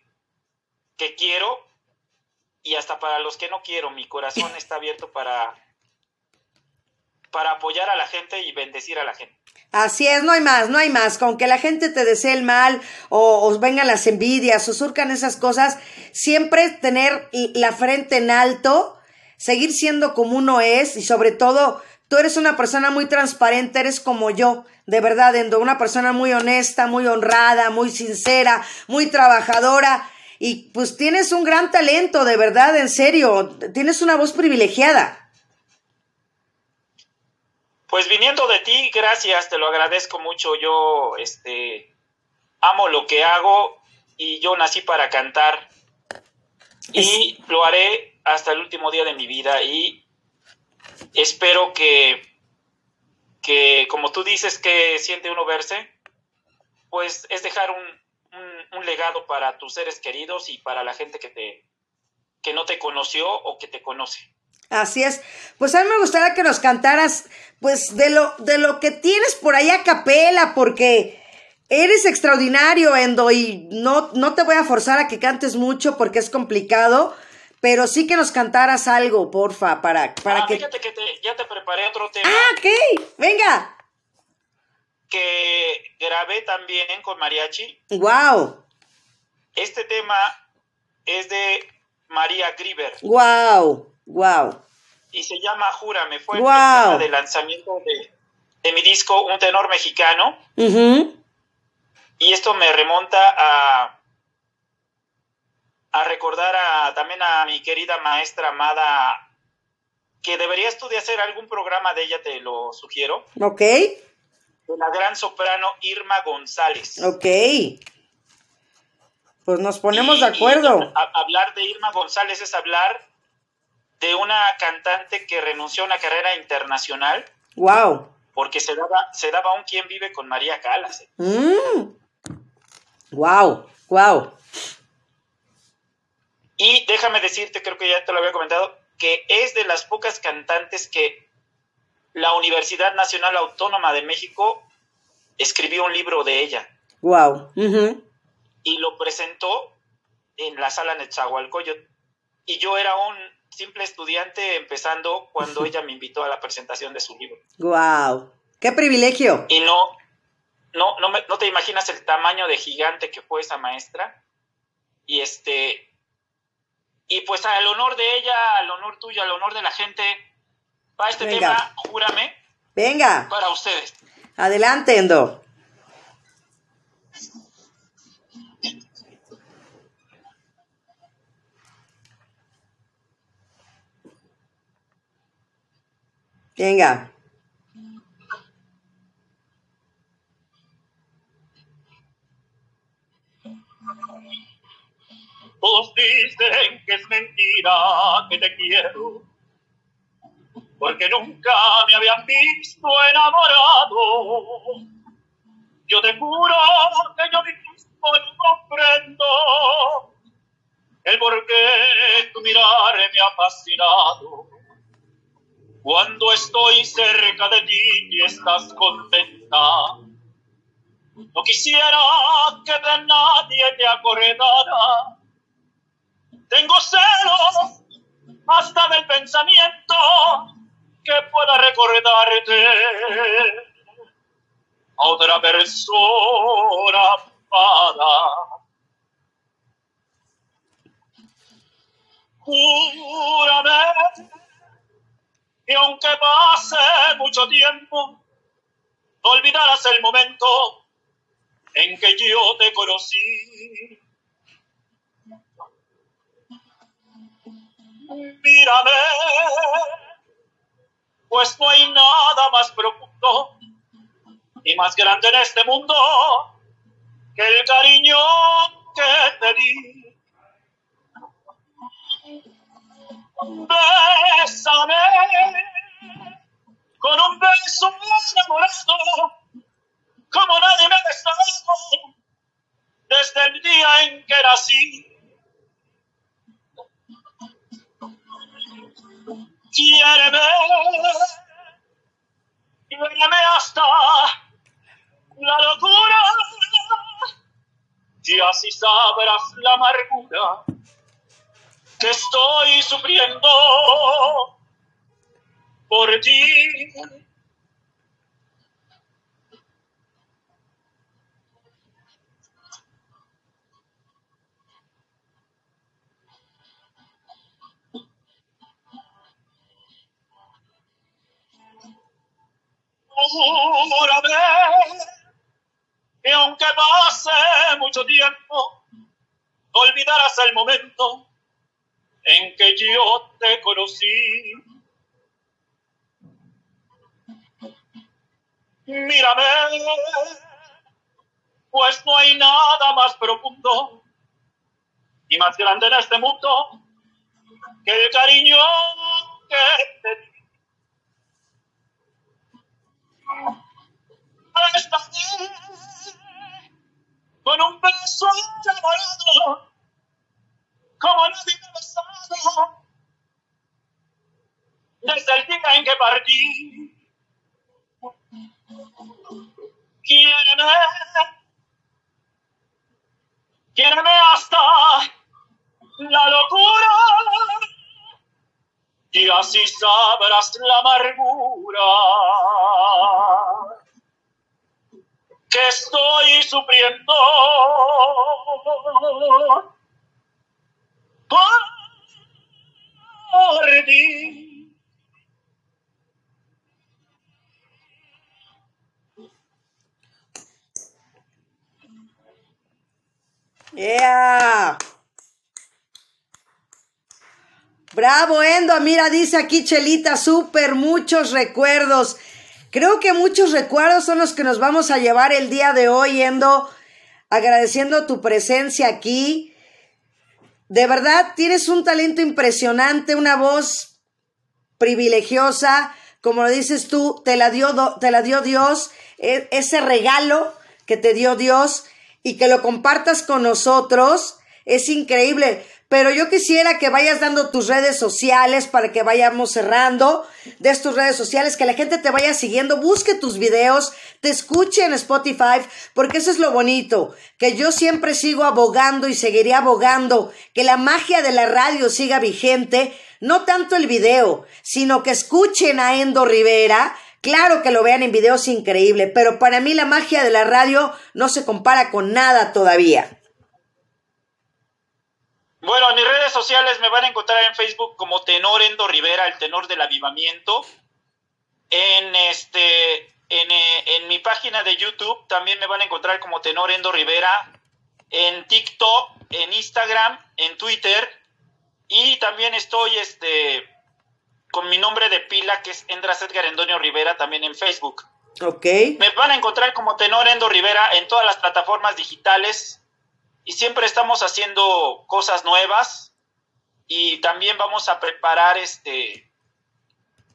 que quiero y hasta para los que no quiero. Mi corazón está abierto para, para apoyar a la gente y bendecir a la gente. Así es, no hay más, no hay más. Con que la gente te desee el mal o os vengan las envidias o surcan esas cosas, siempre tener la frente en alto, seguir siendo como uno es y sobre todo tú eres una persona muy transparente, eres como yo, de verdad, Endo, una persona muy honesta, muy honrada, muy sincera, muy trabajadora y pues tienes un gran talento, de verdad, en serio, tienes una voz privilegiada. Pues viniendo de ti, gracias, te lo agradezco mucho. Yo este amo lo que hago y yo nací para cantar y lo haré hasta el último día de mi vida y espero que que como tú dices que siente uno verse, pues es dejar un, un, un legado para tus seres queridos y para la gente que te que no te conoció o que te conoce. Así es. Pues a mí me gustaría que nos cantaras, pues, de lo, de lo que tienes por ahí a capela, porque eres extraordinario, Endo, y no, no te voy a forzar a que cantes mucho porque es complicado, pero sí que nos cantaras algo, porfa, para, para ah, que... Fíjate que te, ya te preparé otro tema. Ah, ok, venga. Que grabé también con mariachi. Wow. Este tema es de María Grieber. Wow. Wow. Y se llama Júrame. Fue wow. el tema de lanzamiento de, de, mi disco Un tenor mexicano. Uh -huh. Y esto me remonta a, a recordar a, también a mi querida maestra amada, que deberías tú de hacer algún programa de ella, te lo sugiero. Ok. De la gran soprano Irma González. Ok. Pues nos ponemos y, de acuerdo. Y a, hablar de Irma González es hablar de una cantante que renunció a una carrera internacional. Wow. Porque se daba, se daba un quien vive con María Calas. Mm. Wow, wow. Y déjame decirte, creo que ya te lo había comentado, que es de las pocas cantantes que la Universidad Nacional Autónoma de México escribió un libro de ella. Wow. Uh -huh. Y lo presentó en la sala Netzahualcoyot. Y yo era un simple estudiante empezando cuando <laughs> ella me invitó a la presentación de su libro. ¡Wow! ¡Qué privilegio! Y no, no, no, me, no te imaginas el tamaño de gigante que fue esa maestra. Y este, y pues al honor de ella, al honor tuyo, al honor de la gente, va este Venga. tema, júrame. Venga. Para ustedes. Adelante, Endo. Venga. Todos dicen que es mentira que te quiero, porque nunca me habían visto enamorado. Yo te juro que yo mismo no comprendo el por qué tu mirar me ha fascinado. Cuando estoy cerca de ti y estás contenta, no quisiera que de nadie te acordara. Tengo celos hasta del pensamiento que pueda recordarte a otra persona amada. Júrame y aunque pase mucho tiempo, no olvidarás el momento en que yo te conocí. Mírame, pues no hay nada más profundo y más grande en este mundo que el cariño que te di. Bésame con un beso enamorado, como nadie me ha besado desde el día en que nací. Quiéreme, quiéreme hasta la locura, y así sabrás la amargura que estoy sufriendo por ti. Júrame que aunque pase mucho tiempo, olvidarás el momento en que yo te conocí. Mírame, pues no hay nada más profundo y más grande en este mundo que el cariño que te di. Con un beso enamorado, como nadie desde el día en que partí. Quiéreme, quiéreme hasta la locura, y así sabrás la amargura que estoy sufriendo. Por ti. Yeah. Bravo, Endo. Mira, dice aquí Chelita, súper muchos recuerdos. Creo que muchos recuerdos son los que nos vamos a llevar el día de hoy, Endo, agradeciendo tu presencia aquí. De verdad, tienes un talento impresionante, una voz privilegiosa, como lo dices tú, te la dio, te la dio Dios, e, ese regalo que te dio Dios y que lo compartas con nosotros es increíble. Pero yo quisiera que vayas dando tus redes sociales para que vayamos cerrando. De tus redes sociales, que la gente te vaya siguiendo, busque tus videos, te escuche en Spotify, porque eso es lo bonito, que yo siempre sigo abogando y seguiré abogando, que la magia de la radio siga vigente, no tanto el video, sino que escuchen a Endo Rivera, Claro que lo vean en videos increíble, pero para mí la magia de la radio no se compara con nada todavía. Bueno, en mis redes sociales me van a encontrar en Facebook como Tenor Endo Rivera, el tenor del avivamiento. En este, en, eh, en, mi página de YouTube también me van a encontrar como Tenor Endo Rivera. En TikTok, en Instagram, en Twitter. Y también estoy este, con mi nombre de pila, que es Endras Edgar Endonio Rivera, también en Facebook. Ok. Me van a encontrar como Tenor Endo Rivera en todas las plataformas digitales y siempre estamos haciendo cosas nuevas y también vamos a preparar este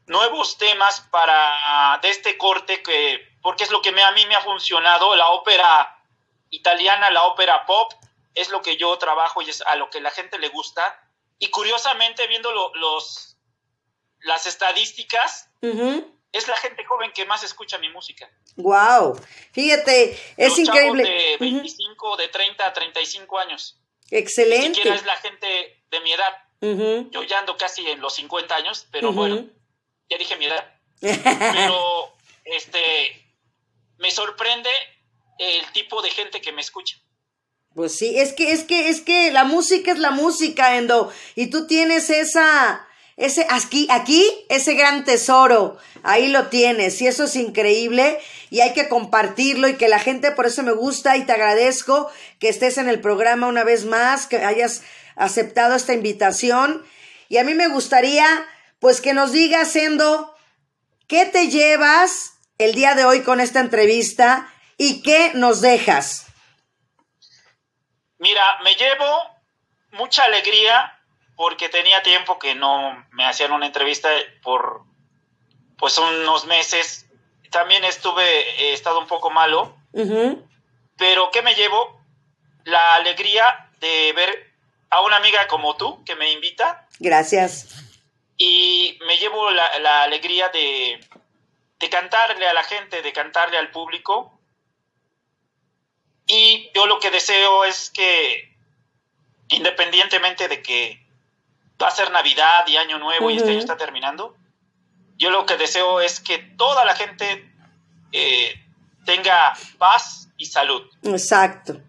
nuevos temas para de este corte que porque es lo que me, a mí me ha funcionado la ópera italiana la ópera pop es lo que yo trabajo y es a lo que la gente le gusta. Y curiosamente viendo los las estadísticas es la gente joven que más escucha mi música. Wow, fíjate, es increíble. de 25, de 30 a 35 años. Excelente. Ni siquiera es la gente de mi edad. Yo ya ando casi en los 50 años, pero bueno, ya dije mi edad. pero <laughs> este me sorprende el tipo de gente que me escucha. Pues sí, es que es que es que la música es la música, Endo, y tú tienes esa ese aquí, aquí, ese gran tesoro, ahí lo tienes, y eso es increíble, y hay que compartirlo, y que la gente, por eso me gusta, y te agradezco que estés en el programa una vez más, que hayas aceptado esta invitación, y a mí me gustaría, pues que nos digas, Endo, ¿qué te llevas el día de hoy con esta entrevista, y qué nos dejas? Mira, me llevo mucha alegría porque tenía tiempo que no me hacían una entrevista por pues unos meses. También estuve, he estado un poco malo, pero ¿qué me llevo? La alegría de ver a una amiga como tú que me invita. Gracias. Y me llevo la, la alegría de, de cantarle a la gente, de cantarle al público. Y yo lo que deseo es que, independientemente de que va a ser Navidad y Año Nuevo y este año está terminando, yo lo que deseo es que toda la gente eh, tenga paz y salud. Exacto.